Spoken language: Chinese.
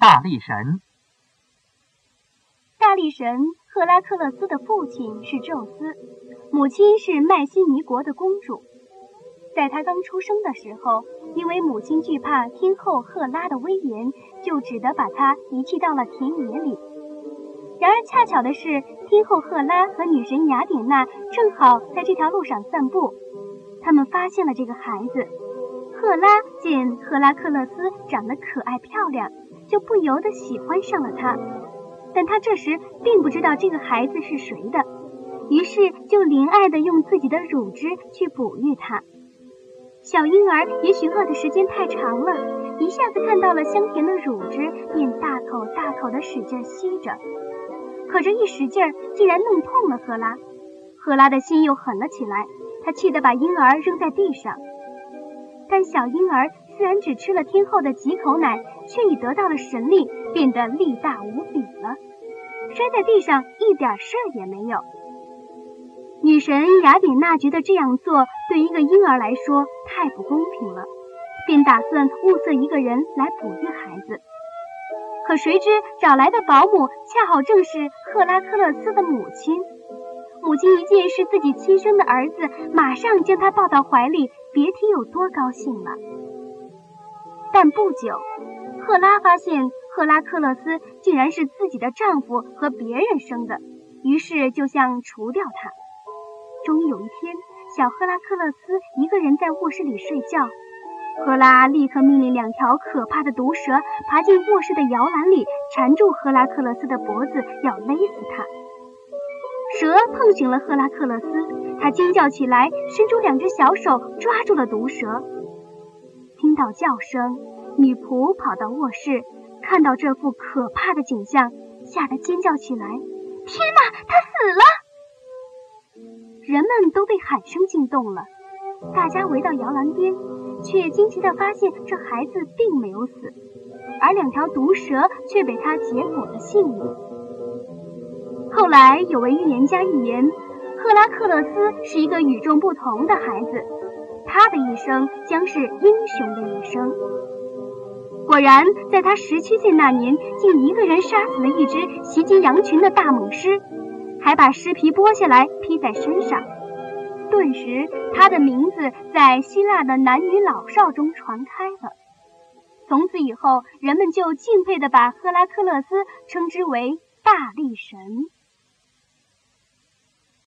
大力神。大力神赫拉克勒斯的父亲是宙斯，母亲是麦西尼国的公主。在他刚出生的时候，因为母亲惧怕天后赫拉的威严，就只得把他遗弃到了田野里。然而恰巧的是，天后赫拉和女神雅典娜正好在这条路上散步，他们发现了这个孩子。赫拉见赫拉克勒斯长得可爱漂亮，就不由得喜欢上了他。但他这时并不知道这个孩子是谁的，于是就怜爱地用自己的乳汁去哺育他。小婴儿也许饿的时间太长了，一下子看到了香甜的乳汁，便大口大口地使劲吸着。可这一使劲，竟然弄痛了赫拉。赫拉的心又狠了起来，她气得把婴儿扔在地上。但小婴儿虽然只吃了天后的几口奶，却已得到了神力，变得力大无比了，摔在地上一点事儿也没有。女神雅典娜觉得这样做对一个婴儿来说太不公平了，便打算物色一个人来哺育孩子。可谁知找来的保姆恰好正是赫拉克勒斯的母亲。母亲一见是自己亲生的儿子，马上将他抱到怀里，别提有多高兴了。但不久，赫拉发现赫拉克勒斯竟然是自己的丈夫和别人生的，于是就想除掉他。终于有一天，小赫拉克勒斯一个人在卧室里睡觉，赫拉立刻命令两条可怕的毒蛇爬进卧室的摇篮里，缠住赫拉克勒斯的脖子，要勒死他。蛇碰醒了赫拉克勒斯，他惊叫起来，伸出两只小手抓住了毒蛇。听到叫声，女仆跑到卧室，看到这副可怕的景象，吓得尖叫起来：“天哪，他死了！”人们都被喊声惊动了，大家围到摇篮边，却惊奇地发现这孩子并没有死，而两条毒蛇却被他结果了性命。后来有位预言家预言，赫拉克勒斯是一个与众不同的孩子，他的一生将是英雄的一生。果然，在他十七岁那年，竟一个人杀死了一只袭击羊群的大猛狮。还把尸皮剥下来披在身上，顿时他的名字在希腊的男女老少中传开了。从此以后，人们就敬佩地把赫拉克勒斯称之为大力神。